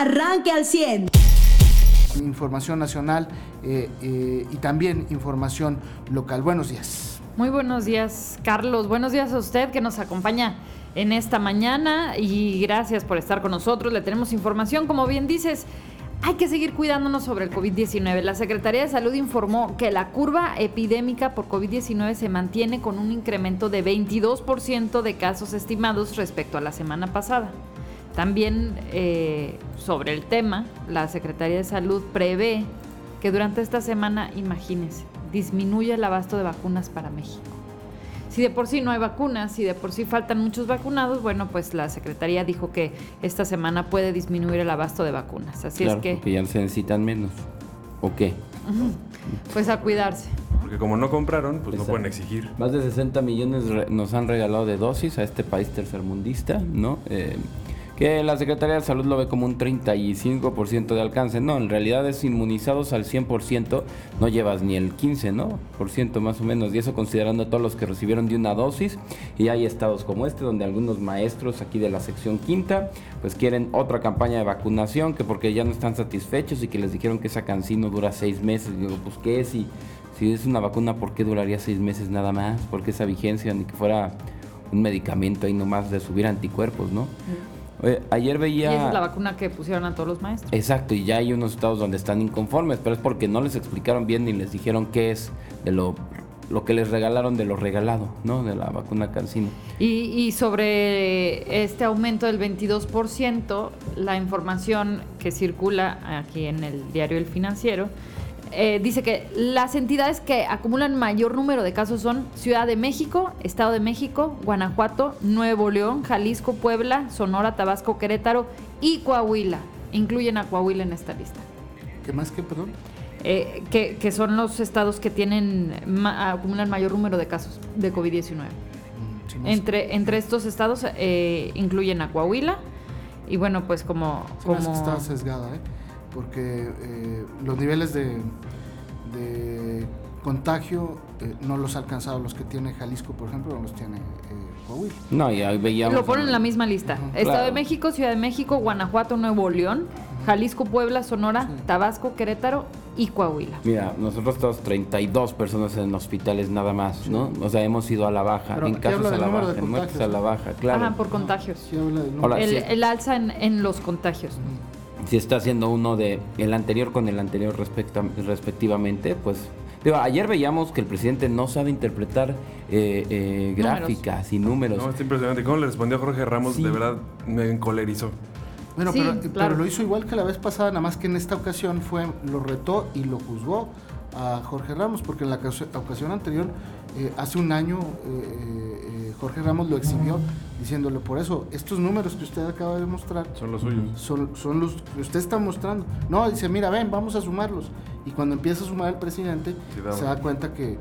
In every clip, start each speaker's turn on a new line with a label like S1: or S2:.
S1: arranque al 100.
S2: Información nacional eh, eh, y también información local. Buenos días.
S3: Muy buenos días, Carlos. Buenos días a usted que nos acompaña en esta mañana y gracias por estar con nosotros. Le tenemos información, como bien dices. Hay que seguir cuidándonos sobre el COVID-19. La Secretaría de Salud informó que la curva epidémica por COVID-19 se mantiene con un incremento de 22% de casos estimados respecto a la semana pasada. También eh, sobre el tema, la Secretaría de Salud prevé que durante esta semana, imagínense, disminuya el abasto de vacunas para México. Si de por sí no hay vacunas, si de por sí faltan muchos vacunados, bueno, pues la Secretaría dijo que esta semana puede disminuir el abasto de vacunas. Así
S4: claro,
S3: es que...
S4: Porque ya se necesitan menos. ¿O qué?
S3: Pues a cuidarse.
S5: Porque como no compraron, pues
S4: Exacto.
S5: no pueden exigir.
S4: Más de 60 millones nos han regalado de dosis a este país tercermundista, ¿no? Eh, que la Secretaría de Salud lo ve como un 35% de alcance. No, en realidad es inmunizados al 100%, no llevas ni el 15, ¿no? Por ciento más o menos. Y eso considerando a todos los que recibieron de una dosis. Y hay estados como este, donde algunos maestros aquí de la sección quinta, pues quieren otra campaña de vacunación, que porque ya no están satisfechos y que les dijeron que esa cancino dura seis meses. Y digo, pues ¿qué? Si, si es una vacuna, ¿por qué duraría seis meses nada más? ¿Por qué esa vigencia? Ni que fuera un medicamento ahí nomás de subir anticuerpos, ¿no? Oye, ayer
S3: Y
S4: veía...
S3: esa es la vacuna que pusieron a todos los maestros.
S4: Exacto, y ya hay unos estados donde están inconformes, pero es porque no les explicaron bien ni les dijeron qué es de lo, lo que les regalaron de lo regalado, ¿no? De la vacuna Cancino.
S3: Y, y sobre este aumento del 22%, la información que circula aquí en el diario El Financiero eh, dice que las entidades que acumulan mayor número de casos son Ciudad de México, Estado de México, Guanajuato, Nuevo León, Jalisco, Puebla, Sonora, Tabasco, Querétaro y Coahuila. Incluyen a Coahuila en esta lista.
S2: ¿Qué más que, perdón?
S3: Eh, que, que son los estados que tienen ma- acumulan mayor número de casos de COVID-19.
S2: Mm, sí,
S3: Entre, entre estos estados eh, incluyen a Coahuila y bueno, pues como...
S2: que
S3: como
S2: está sesgada, ¿eh? Porque eh, los niveles de, de contagio eh, no los ha alcanzado los que tiene Jalisco, por ejemplo, no los tiene eh, Coahuila.
S4: No, y ahí veíamos...
S3: lo ponen en la misma lista. Estado
S4: Claro.
S3: de México, Ciudad de México, Guanajuato, Nuevo León, Jalisco, Puebla, Sonora,
S2: Sí.
S3: Tabasco, Querétaro y Coahuila.
S4: Mira, nosotros estamos 32 personas en hospitales nada más, ¿no? O sea, hemos ido a la baja,
S2: Pero
S4: en casos a la baja, en muertes a la baja, claro.
S3: Ajá, por contagios.
S2: Sí habla del
S4: Ahora,
S3: El,
S4: sí.
S3: el alza en, en los contagios.
S4: Si está haciendo uno de el anterior con el anterior respecta- respectivamente, pues digo, ayer veíamos que el presidente no sabe interpretar eh, eh,
S3: Números.
S4: gráficas y números.
S5: No, está impresionante. ¿Cómo le respondió Jorge Ramos?
S4: Sí.
S5: De verdad me encolerizó.
S2: Bueno,
S3: Sí,
S2: pero, lo hizo igual que la vez pasada, nada más que en esta ocasión fue lo retó y lo juzgó a Jorge Ramos, porque en la ocasi- ocasión anterior, eh, hace un año, eh, eh, Jorge Ramos lo exhibió diciéndole por eso, estos números que usted acaba de mostrar
S5: Son los suyos.
S2: son, son los que usted está mostrando. No, dice, mira, ven, vamos a sumarlos. Y cuando empieza a sumar el presidente,
S5: Sí,
S2: se da cuenta que,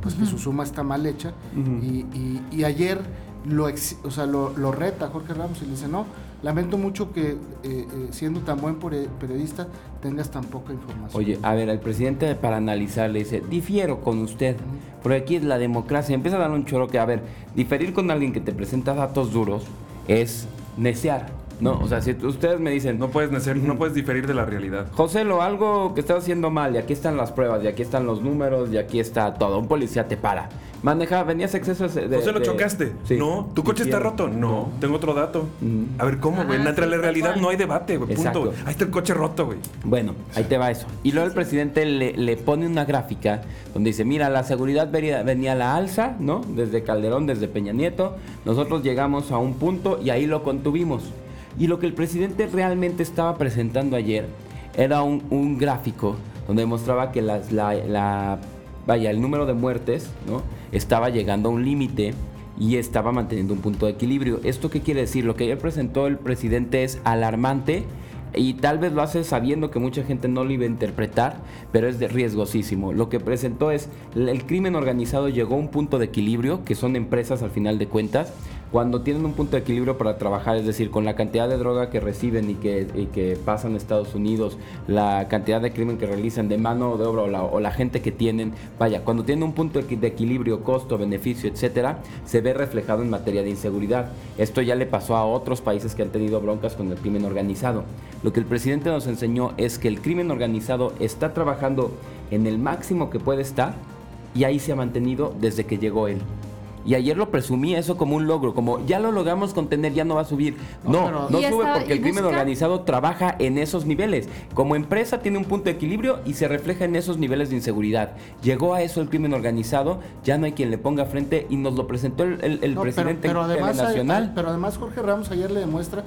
S2: pues, que su suma está mal hecha. Y, y- y ayer lo, ex- o sea, lo, lo reta Jorge Ramos y le dice, no, lamento mucho que eh, eh, siendo tan buen periodista tengas tan poca información.
S4: Oye, a ver, al presidente para analizar le dice, difiero con usted, porque aquí es la democracia. Empieza a dar un choro que, a ver, diferir con alguien que te presenta datos duros es necear, ¿no? O sea, si ustedes me dicen,
S5: No puedes, nacer- no puedes diferir de la realidad.
S4: José, lo algo que estás haciendo mal, y aquí están las pruebas, y aquí están los números, y aquí está todo. Un policía te para. Maneja, venías exceso de.
S5: José, ¿lo
S4: de-
S5: chocaste?
S4: Sí.
S5: No. ¿Tu coche está roto? No. Tengo otro dato.
S4: Mm.
S5: A ver, ¿cómo, güey?
S3: Ah,
S5: Entre
S3: sí,
S5: la realidad
S3: cual.
S5: no hay debate, güey. Punto.
S4: Exacto.
S5: Ahí está el coche roto, güey.
S4: Bueno, ahí te va eso. Y luego el presidente le, le pone una gráfica donde dice, mira, la seguridad venía, venía a la alza, ¿no? Desde Calderón, desde Peña Nieto. Nosotros llegamos a un punto y ahí lo contuvimos. Y lo que el presidente realmente estaba presentando ayer era un, gráfico donde demostraba que la, la- vaya, el número de muertes. Estaba llegando a un límite y estaba manteniendo un punto de equilibrio. ¿Esto qué quiere decir? Lo que ayer presentó el presidente es alarmante y tal vez lo hace sabiendo que mucha gente no lo iba a interpretar, pero es de riesgosísimo. Lo que presentó es el crimen organizado llegó a un punto de equilibrio, que son empresas al final de cuentas, cuando tienen un punto de equilibrio para trabajar, es decir, con la cantidad de droga que reciben y que, pasan a Estados Unidos, la cantidad de crimen que realizan de mano de obra o la, o la gente que tienen, vaya, cuando tienen un punto de equilibrio, costo, beneficio, etcétera, se ve reflejado en materia de inseguridad. Esto ya le pasó a otros países que han tenido broncas con el crimen organizado. Lo que el presidente nos enseñó es que el crimen organizado está trabajando en el máximo que puede estar y ahí se ha mantenido desde que llegó él. Y ayer lo presumía eso como un logro, como ya lo logramos contener, ya no va a subir.
S2: No,
S4: No,
S2: pero-
S4: no
S3: Y
S4: sube
S3: está-
S4: porque el crimen organizado trabaja en esos niveles. Como empresa tiene un punto de equilibrio y se refleja en esos niveles de inseguridad. Llegó a eso el crimen organizado, ya no hay quien le ponga frente y nos lo presentó el, el- el
S2: No, pero-
S4: presidente
S2: pero, además, hay-
S4: nacional.
S2: pero además Jorge Ramos ayer le demuestra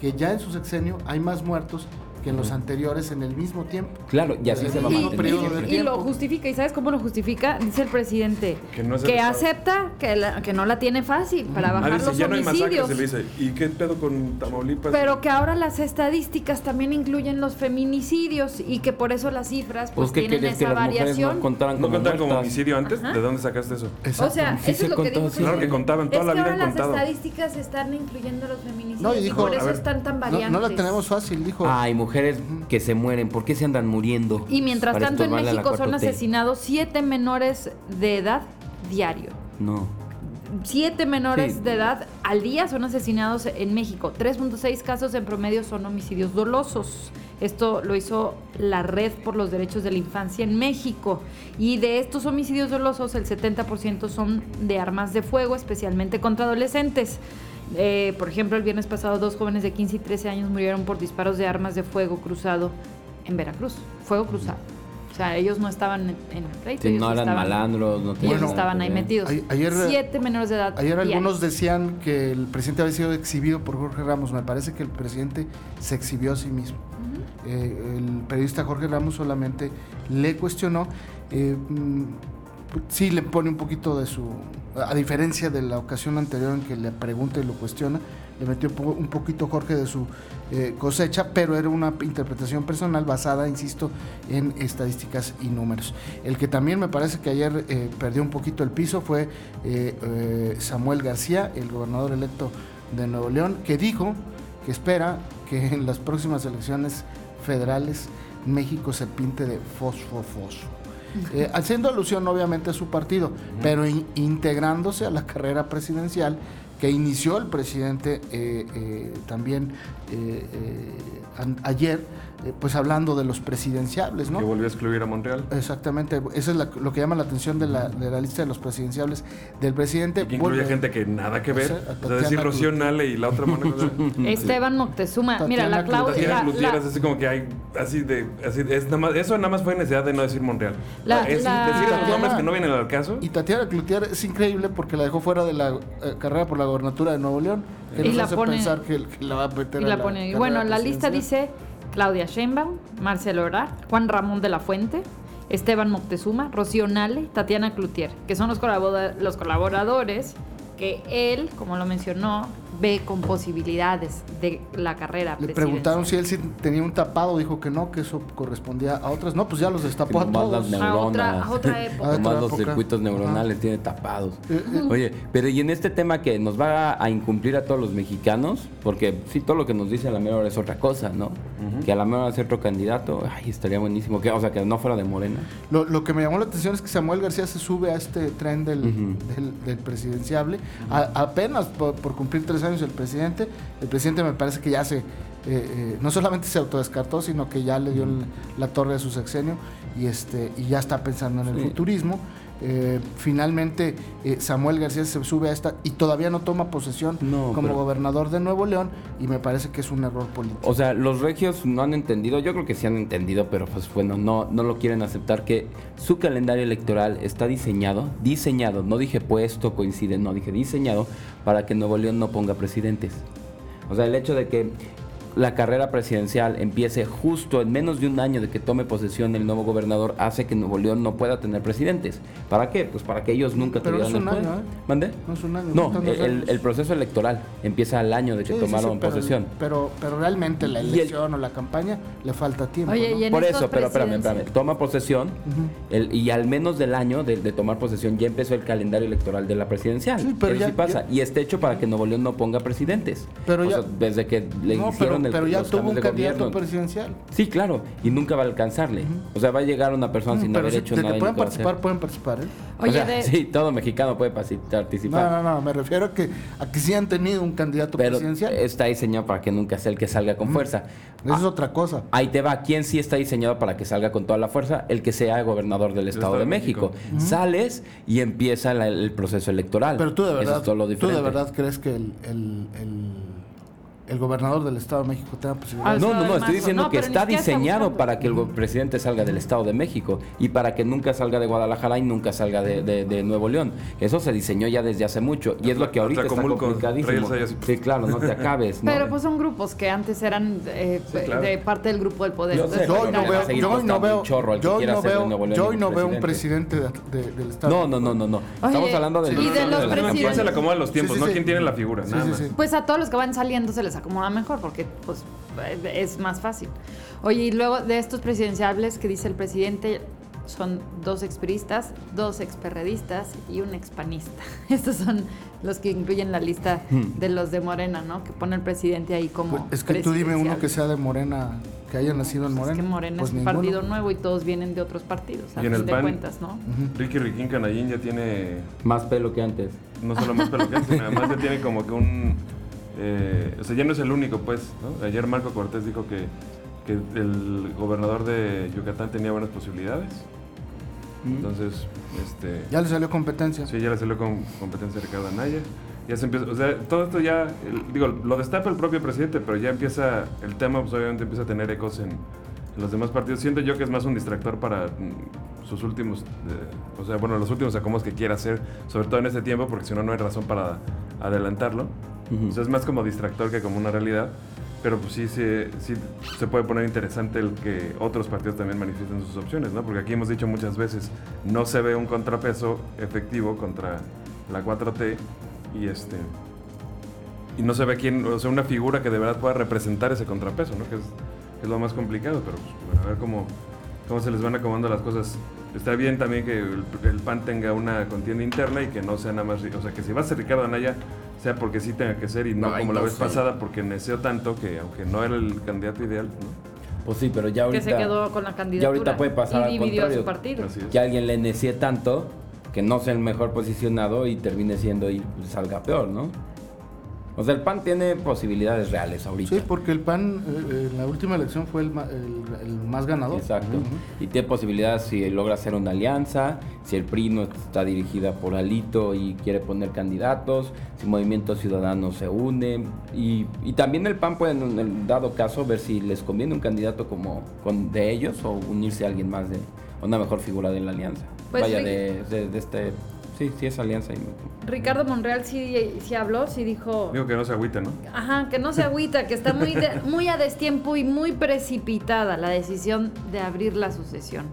S2: que ya en su sexenio hay más muertos que en los anteriores en el mismo tiempo.
S4: Claro, y así
S2: En
S4: se va a mantener siempre.
S3: Y lo justifica, ¿y sabes cómo lo justifica? Dice el presidente
S5: Que no
S3: acepta que, la- que no la tiene fácil para
S5: Ah,
S3: bajar
S5: dice,
S3: los
S5: ya no hay masacres,
S3: homicidios.
S5: se le dice. ¿Y qué pedo con Tamaulipas?
S3: Pero que ahora las estadísticas también incluyen los feminicidios y que por eso las cifras pues,
S4: Pues, ¿qué
S3: tienen
S4: que
S3: esa
S4: las mujeres
S3: variación.
S4: no contaran
S5: ¿No
S4: como
S5: contaban como homicidio antes?
S3: Ajá.
S5: ¿De dónde sacaste eso?
S3: o sea,
S4: Sí
S3: eso
S4: se
S3: es lo que dijo.
S5: Claro que contaban, toda
S3: es
S5: la
S3: que
S5: vida
S3: ahora
S5: han
S3: las estadísticas están incluyendo los feminicidios
S2: No, y
S3: y,
S2: dijo,
S3: por eso
S2: ver,
S3: están tan
S2: no,
S3: variantes.
S2: no la tenemos fácil, dijo.
S4: Hay mujeres que se mueren, ¿por qué se andan muriendo?
S3: Y mientras tanto en México son
S4: 4T.
S3: asesinados siete menores de edad diario.
S4: No.
S3: Siete menores
S4: Sí.
S3: de edad al día son asesinados en México. 3.6 casos en promedio son homicidios dolosos. Esto lo hizo la Red por los Derechos de la Infancia en México. Y de estos homicidios dolosos, el 70% son de armas de fuego, especialmente contra adolescentes. Eh, por ejemplo, el viernes pasado, dos jóvenes de 15 y 13 años murieron por disparos de armas de fuego cruzado en Veracruz. Fuego cruzado. O sea, ellos no estaban en, el pleito.
S4: Sí,
S3: ellos
S4: no eran
S3: estaban-
S4: malandros, no
S3: Ellos
S4: tenían nada
S3: estaban ahí metidos.
S2: A- ayer-
S3: Siete menores de edad.
S2: Ayer algunos
S3: diarios.
S2: decían que el presidente había sido exhibido por Jorge Ramos. Me parece que el presidente se exhibió a sí mismo. Eh, el periodista Jorge Ramos solamente le cuestionó. eh, mm, sí le pone un poquito de su... A diferencia de la ocasión anterior en que le pregunta y lo cuestiona, le metió un po- un poquito Jorge de su eh, cosecha, pero era una interpretación personal basada, insisto, en estadísticas y números. El que también me parece que ayer eh, perdió un poquito el piso fue eh, Samuel García, el gobernador electo de Nuevo León, que dijo que espera que en las próximas elecciones federales México se pinte de fosfo fosfo. Eh, haciendo alusión obviamente a su partido, pero in- integrándose a la carrera presidencial que inició el presidente eh, eh, también eh, eh, ayer, eh, pues hablando de los presidenciables, ¿no?
S5: Que volvió a excluir a Montreal.
S2: Exactamente, eso es la- lo que llama la atención de la, de la lista de los presidenciables del presidente.
S5: Y que incluye
S2: Vuelve-
S5: gente que nada que ver.
S2: O sea, a
S5: O sea,
S2: Tatiana
S5: decir Rocío. Nale y la otra mano.
S3: Esteban Moctezuma. Mira,
S2: Tatiana
S3: la Claudia.
S5: Tatiana
S3: la-
S5: Cloutier
S3: la-
S5: es así como que hay, así de, así, es nada más, eso nada más fue necesidad de no decir Montreal.
S3: La-
S5: es
S3: la-
S5: decir esos nombres que no vienen al caso.
S2: Y Tatiana Cloutier es increíble porque la dejó fuera de la eh, carrera por la gobernatura de Nuevo León, que
S3: Y
S2: nos
S3: la
S2: hace
S3: pone-
S2: pensar que, que la va a meter
S3: y
S2: a
S3: la pone. Y bueno, la lista dice Claudia Sheinbaum, Marcelo Ebrard, Juan Ramón de la Fuente, Esteban Moctezuma, Rocío Nale, Tatiana Cloutier, que son los colaboradores que él, como lo mencionó, ve con posibilidades de la carrera
S2: Le preguntaron si él sí tenía un tapado, dijo que no, que eso correspondía a otras. No, pues ya los destapó a todos.
S4: las
S3: A otra,
S4: neuronas.
S3: a otra época.
S4: Nomás
S2: otra
S4: los
S2: época.
S4: circuitos neuronales tiene tapados. Oye, pero y en este tema que nos va a, a incumplir a todos los mexicanos, porque sí, todo lo que nos dice a la mera hora es otra cosa, ¿no? Que a la mera hora ser otro candidato, ay, estaría buenísimo. Que, o sea, que no fuera de Morena.
S2: Lo, lo que me llamó la atención es que Samuel García se sube a este tren del, del, del presidenciable. A- apenas por, por cumplir tres años el presidente, el presidente me parece que ya se, eh, eh, no solamente se autodescartó, sino que ya le dio la torre a su sexenio y, este, y ya está pensando en el
S4: Sí.
S2: futurismo. Eh, finalmente eh, Samuel García se sube a esta y todavía no toma posesión
S4: No,
S2: como
S4: pero-
S2: gobernador de Nuevo León y me parece que es un error político.
S4: O sea, los regios no han entendido, yo creo que sí han entendido, pero pues bueno, no, no lo quieren aceptar que su calendario electoral está diseñado, diseñado, no dije puesto, coincide, no dije diseñado, para que Nuevo León no ponga presidentes. O sea, el hecho de que la carrera presidencial empiece justo en menos de un año de que tome posesión el nuevo gobernador hace que Nuevo León no pueda tener presidentes. ¿Para qué? Pues para que ellos nunca
S2: Pero no
S4: tuvieran
S2: es un
S4: el poder.
S2: año, ¿eh?
S4: ¿Mande?
S2: No es un año,
S4: No, el, proceso electoral empieza al año de que
S2: Sí,
S4: tomaron
S2: sí, pero-
S4: posesión.
S2: Pero, pero realmente la
S4: el-
S2: elección o la campaña le falta tiempo.
S3: Oye,
S2: ¿no?
S3: y en
S4: Por eso, pero espérame, espérame. Toma posesión el- y al menos del año de, de tomar posesión ya empezó el calendario electoral de la presidencial.
S2: Sí, pero
S4: Eso
S2: ya-
S4: sí pasa. Y está hecho para que Nuevo León no ponga presidentes.
S2: Pero
S4: O
S2: ya-
S4: sea, desde que le
S2: No,
S4: hicieron
S2: pero,
S4: el,
S2: pero ya tuvo un candidato presidencial.
S4: Sí, claro. Y nunca va a alcanzarle. O sea, va a llegar una persona sin
S2: pero
S4: haber
S2: sí,
S4: hecho
S2: de
S4: nada.
S2: que pueden participar, pueden participar, ¿eh?
S3: Oye,
S4: o sea,
S3: de-
S4: sí, todo mexicano puede participar.
S2: No, no, no, me refiero a que, a que sí han tenido un candidato
S4: pero
S2: presidencial.
S4: está diseñado para que nunca sea el que salga con fuerza.
S2: Eso es otra cosa.
S4: Ahí te va. ¿Quién sí está diseñado para que salga con toda la fuerza? El que sea gobernador del Estado, de México. Sales y empieza la- el proceso electoral.
S2: Pero tú de
S4: Eso
S2: verdad,
S4: es todo lo
S2: tú de verdad crees que el, el, el, el gobernador del Estado de México tenga posibilidades.
S3: Al
S4: No, no, no,
S3: de
S4: estoy diciendo
S3: No,
S4: que está
S3: está
S4: diseñado
S3: buscando.
S4: para que el presidente salga del Estado de México y para que nunca salga de Guadalajara y nunca salga de, de- de Nuevo León. Eso se diseñó ya desde hace mucho y es lo que ahorita está complicadísimo. Sí, claro, no te acabes. ¿no?
S3: Pero pues son grupos que antes eran eh,
S5: Sí, claro.
S3: de parte del grupo del poder.
S4: Yo sé,
S2: no veo, yo no veo, yo no
S4: de
S2: veo, yo hoy no veo un
S4: presidente.
S2: de- de- del Estado.
S4: No, no, no, no, no.
S3: Oye,
S4: Estamos hablando del
S3: y de los
S4: la
S5: ¿Quién
S3: presidentes.
S5: se le acomodan los tiempos?
S2: Sí, sí,
S5: no quién tiene la figura.
S3: Pues a todos los que van saliendo se les acomoda mejor porque pues es más fácil. Oye, y luego de estos presidenciables que dice el presidente son dos expriistas, dos experredistas y un expanista. Estos son los que incluyen la lista
S4: Hmm.
S3: de los de Morena, ¿no? Que pone el presidente ahí como
S2: Pues es que tú dime uno que sea de Morena, que haya nacido en
S3: Pues
S2: Morena.
S3: es que Morena
S2: Pues
S3: es un
S2: ninguno.
S3: partido nuevo y todos vienen de otros partidos, a
S5: Y en
S3: fin
S5: el
S3: de
S5: PAN-
S3: cuentas, ¿no?
S5: Ricky Riquín Canallín ya tiene
S4: Más pelo que antes.
S5: no solo más pelo que antes, sino además ya tiene como que un... eh, o sea, ya no es el único, pues, ¿no? Ayer Marco Cortés dijo que, que el gobernador de Yucatán tenía buenas posibilidades. Entonces, este...
S2: Ya le salió competencia.
S5: Sí, ya le salió con competencia a Ricardo Anaya. Ya se empieza, o sea, todo esto ya, el- digo, lo destapa el propio presidente, pero ya empieza, el tema pues obviamente empieza a tener ecos en, en los demás partidos. Siento yo que es más un distractor para mm, sus últimos, eh, o sea, bueno, los últimos acomodos que quiera hacer, sobre todo en este tiempo, porque si no, no hay razón para adelantarlo. Es más como distractor que como una realidad. Pero pues sí, sí se puede poner interesante el que otros partidos también manifiesten sus opciones, ¿no? Porque aquí hemos dicho muchas veces, no se ve un contrapeso efectivo contra la 4T y este y no se ve quién, o sea, una figura que de verdad pueda representar ese contrapeso, ¿no? Que es, lo más complicado, pero pues, a ver cómo, cómo se les van acomodando las cosas. Está bien también que el, el PAN tenga una contienda interna y que no sea nada más, o sea, que si va a ser Ricardo Anaya, sea porque sí tenga que ser y no como la vez
S4: sé.
S5: pasada porque neceó tanto que aunque no era el candidato ideal, ¿no?
S4: Pues sí, pero ya
S3: Que
S4: ahorita.
S3: se quedó con la candidatura.
S4: Ya ahorita puede pasar
S3: y
S4: al
S3: dividió a su
S4: contrario.
S3: partido.
S4: Que alguien le necie tanto que no sea el mejor posicionado y termine siendo y salga peor, ¿no? O sea, el PAN tiene posibilidades reales ahorita.
S2: Sí, porque el PAN eh, en la última elección fue el, ma- el- el más ganador.
S4: Exacto. Y tiene posibilidades si logra hacer una alianza, si el PRI no está dirigida por Alito y quiere poner candidatos, si Movimiento Ciudadano se une. Y, y también el PAN puede, en el dado caso, ver si les conviene un candidato como con, de ellos o unirse a alguien más de una mejor figura de la alianza.
S3: Pues
S4: Vaya,
S3: sí.
S4: de, de- de este. Sí, sí, es alianza. y-
S3: Ricardo Monreal sí, sí habló, sí dijo...
S5: Digo que no se agüite, ¿no?
S3: Ajá, que no se agüita, que está muy, de- muy a destiempo y muy precipitada la decisión de abrir la sucesión.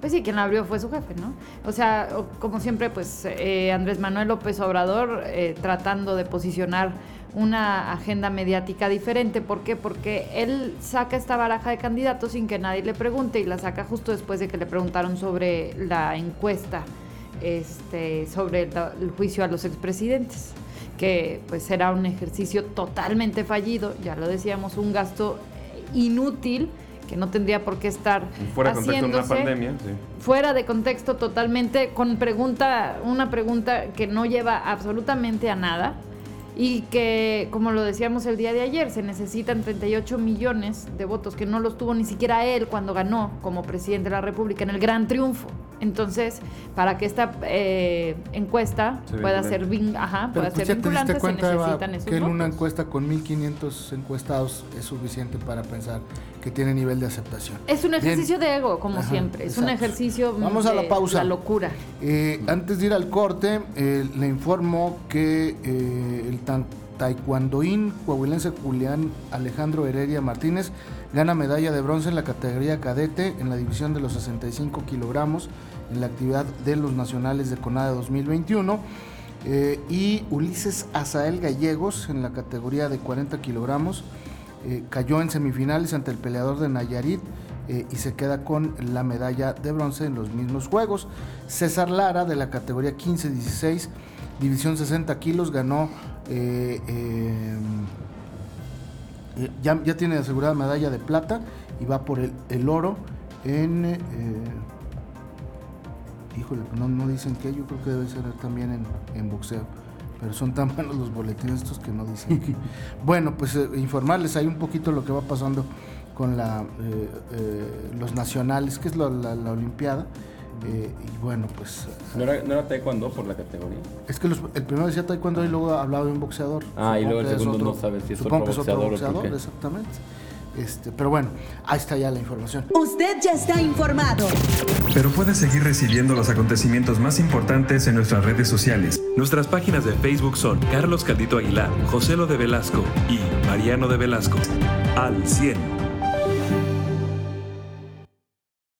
S3: Pues sí, quien la abrió fue su jefe, ¿no? O sea, como siempre, pues eh, Andrés Manuel López Obrador eh, tratando de posicionar una agenda mediática diferente. ¿Por qué? Porque él saca esta baraja de candidatos sin que nadie le pregunte y la saca justo después de que le preguntaron sobre la encuesta este, sobre el juicio a los expresidentes, que pues será un ejercicio totalmente fallido, ya lo decíamos, un gasto inútil que no tendría por qué estar
S5: Fuera de contexto una pandemia, sí.
S3: fuera de contexto totalmente, con pregunta, una pregunta que no lleva absolutamente a nada y que, como lo decíamos el día de ayer, se necesitan 38 millones de votos, que no los tuvo ni siquiera él cuando ganó como presidente de la República en el gran triunfo. Entonces, para que esta eh, encuesta pueda ser, vin- ajá, pueda
S2: pues
S3: ser vinculante, se
S2: Eva,
S3: necesitan esos
S2: que en una encuesta con 1.500 encuestados es suficiente para pensar que tiene nivel de aceptación.
S3: Es un
S2: Bien.
S3: ejercicio de ego, como
S2: Ajá,
S3: siempre. Es un ejercicio
S2: Vamos a la
S3: de
S2: pausa.
S3: la locura.
S2: Eh, antes de ir al corte, eh, le informo que eh, el tan taekwondoín coahuilense Julián Alejandro Heredia Martínez gana medalla de bronce en la categoría cadete en la división de los 65 kilogramos en la actividad de los nacionales de CONADE 2021. Eh, y Ulises Azael Gallegos en la categoría de 40 kilogramos eh, cayó en semifinales ante el peleador de Nayarit eh, y se queda con la medalla de bronce en los mismos juegos. César Lara de la categoría 15-16, división 60 kilos, ganó, ya, ya, tiene asegurada medalla de plata y va por el, el oro en híjole, no, no dicen que, yo creo que debe ser también en, boxeo. Pero son tan buenos los boletines estos que no dicen bueno, pues eh, informarles ahí un poquito lo que va pasando con la, eh, eh, los nacionales, que es la, Olimpiada. Y bueno, pues.
S4: ¿No era, ¿No era, taekwondo por la categoría?
S2: Es que el primero decía taekwondo y luego hablaba de un boxeador.
S4: Ah, y luego el segundo no sabes si es otro boxeador, que es otro boxeador
S2: exactamente. Este, pero bueno, ahí está ya la información.
S1: Usted ya está informado.
S6: Pero puede seguir recibiendo los acontecimientos más importantes en nuestras redes sociales. Nuestras páginas de Facebook son Carlos Caldito Aguilar, José Lo de Velasco y Mariano de Velasco. Al 100.